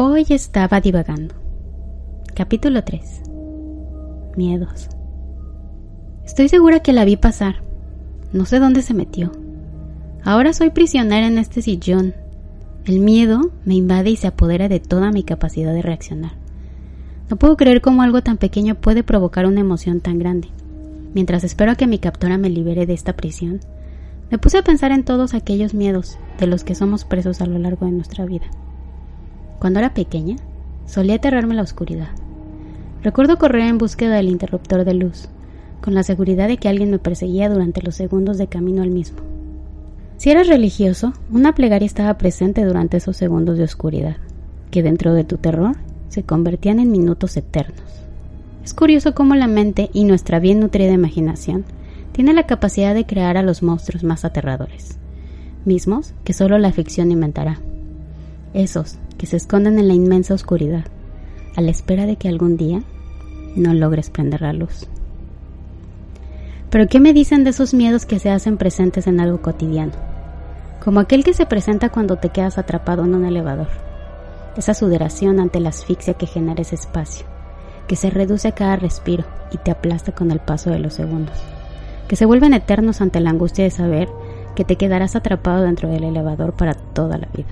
Hoy estaba divagando. Capítulo 3. Miedos. Estoy segura que la vi pasar. No sé dónde se metió. Ahora soy prisionera en este sillón. El miedo me invade y se apodera de toda mi capacidad de reaccionar. No puedo creer cómo algo tan pequeño puede provocar una emoción tan grande. Mientras espero a que mi captora me libere de esta prisión, me puse a pensar en todos aquellos miedos de los que somos presos a lo largo de nuestra vida. Cuando era pequeña, solía aterrarme la oscuridad. Recuerdo correr en búsqueda del interruptor de luz, con la seguridad de que alguien me perseguía durante los segundos de camino al mismo. Si eras religioso, una plegaria estaba presente durante esos segundos de oscuridad, que dentro de tu terror se convertían en minutos eternos. Es curioso cómo la mente y nuestra bien nutrida imaginación tiene la capacidad de crear a los monstruos más aterradores, mismos que solo la ficción inventará. Esos que se esconden en la inmensa oscuridad, a la espera de que algún día no logres prender la luz. Pero ¿qué me dicen de esos miedos que se hacen presentes en algo cotidiano? Como aquel que se presenta cuando te quedas atrapado en un elevador. Esa sudoración ante la asfixia que genera ese espacio, que se reduce a cada respiro y te aplasta con el paso de los segundos, que se vuelven eternos ante la angustia de saber que te quedarás atrapado dentro del elevador para toda la vida,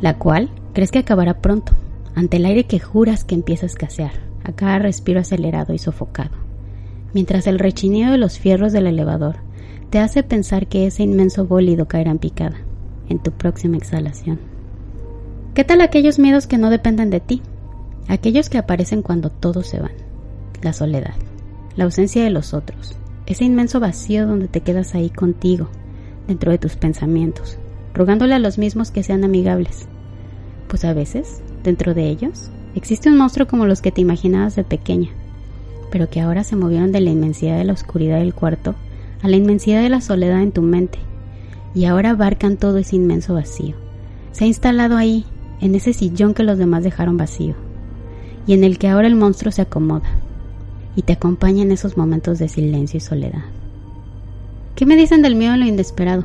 la cual crees que acabará pronto, ante el aire que juras que empieza a escasear, a cada respiro acelerado y sofocado, mientras el rechinido de los fierros del elevador te hace pensar que ese inmenso bólido caerá en picada, en tu próxima exhalación. ¿Qué tal aquellos miedos que no dependen de ti? Aquellos que aparecen cuando todos se van. La soledad, la ausencia de los otros, ese inmenso vacío donde te quedas ahí contigo, dentro de tus pensamientos, rogándole a los mismos que sean amigables. Pues a veces, dentro de ellos, existe un monstruo como los que te imaginabas de pequeña, pero que ahora se movieron de la inmensidad de la oscuridad del cuarto a la inmensidad de la soledad en tu mente, y ahora abarcan todo ese inmenso vacío. Se ha instalado ahí, en ese sillón que los demás dejaron vacío, y en el que ahora el monstruo se acomoda, y te acompaña en esos momentos de silencio y soledad. ¿Qué me dicen del miedo a lo inesperado?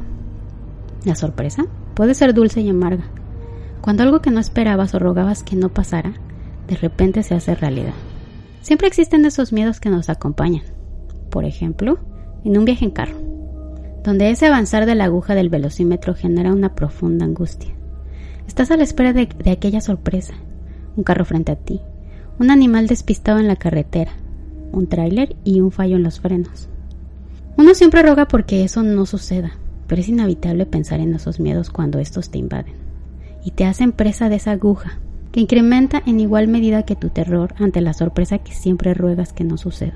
La sorpresa puede ser dulce y amarga. Cuando algo que no esperabas o rogabas que no pasara, de repente se hace realidad. Siempre existen esos miedos que nos acompañan. Por ejemplo, en un viaje en carro, donde ese avanzar de la aguja del velocímetro genera una profunda angustia. Estás a la espera de, de aquella sorpresa, un carro frente a ti, un animal despistado en la carretera, un tráiler y un fallo en los frenos. Uno siempre roga porque eso no suceda, pero es inevitable pensar en esos miedos cuando estos te invaden y te hacen presa de esa aguja que incrementa en igual medida que tu terror ante la sorpresa que siempre ruegas que no suceda.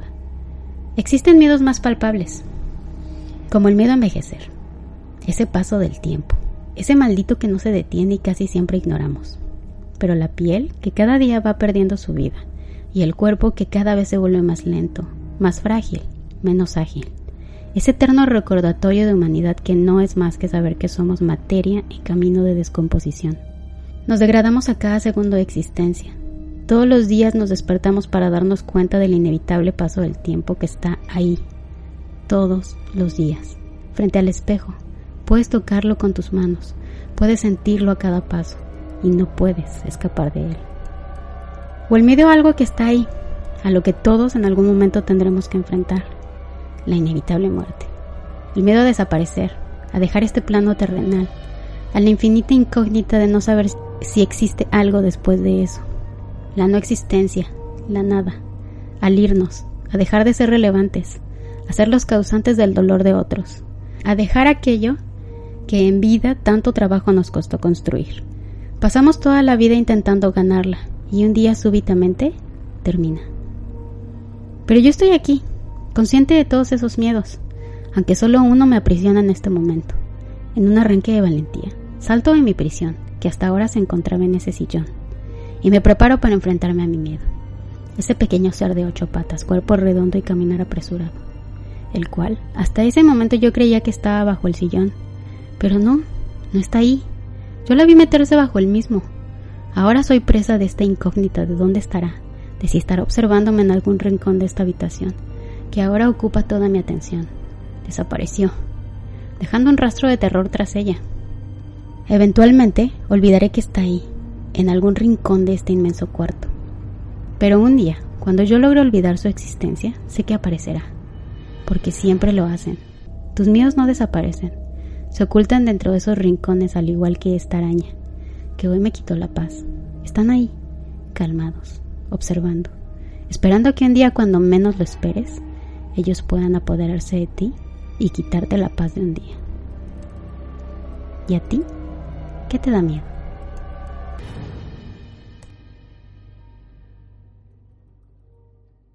Existen miedos más palpables, como el miedo a envejecer, ese paso del tiempo, ese maldito que no se detiene y casi siempre ignoramos, pero la piel que cada día va perdiendo su vida y el cuerpo que cada vez se vuelve más lento, más frágil, menos ágil. Ese eterno recordatorio de humanidad que no es más que saber que somos materia en camino de descomposición. Nos degradamos a cada segundo de existencia. Todos los días nos despertamos para darnos cuenta del inevitable paso del tiempo que está ahí. Todos los días. Frente al espejo. Puedes tocarlo con tus manos. Puedes sentirlo a cada paso. Y no puedes escapar de él. O el miedo a algo que está ahí, a lo que todos en algún momento tendremos que enfrentar la inevitable muerte, el miedo a desaparecer, a dejar este plano terrenal, a la infinita incógnita de no saber si existe algo después de eso, la no existencia, la nada, al irnos, a dejar de ser relevantes, a ser los causantes del dolor de otros, a dejar aquello que en vida tanto trabajo nos costó construir. Pasamos toda la vida intentando ganarla y un día súbitamente termina. Pero yo estoy aquí, consciente de todos esos miedos, aunque solo uno me aprisiona en este momento. En un arranque de valentía, salto de mi prisión que hasta ahora se encontraba en ese sillón, y me preparo para enfrentarme a mi miedo. Ese pequeño ser de ocho patas, cuerpo redondo y caminar apresurado, el cual hasta ese momento yo creía que estaba bajo el sillón, pero no, no está ahí. Yo la vi meterse bajo el mismo. Ahora soy presa de esta incógnita de dónde estará, de si estará observándome en algún rincón de esta habitación, que ahora ocupa toda mi atención. Desapareció, dejando un rastro de terror tras ella. Eventualmente olvidaré que está ahí, en algún rincón de este inmenso cuarto. Pero un día, cuando yo logre olvidar su existencia, sé que aparecerá, porque siempre lo hacen. Tus miedos no desaparecen, se ocultan dentro de esos rincones al igual que esta araña, que hoy me quitó la paz. Están ahí, calmados, observando, esperando que un día cuando menos lo esperes, ellos puedan apoderarse de ti y quitarte la paz de un día. ¿Y a ti? ¿Qué te da miedo?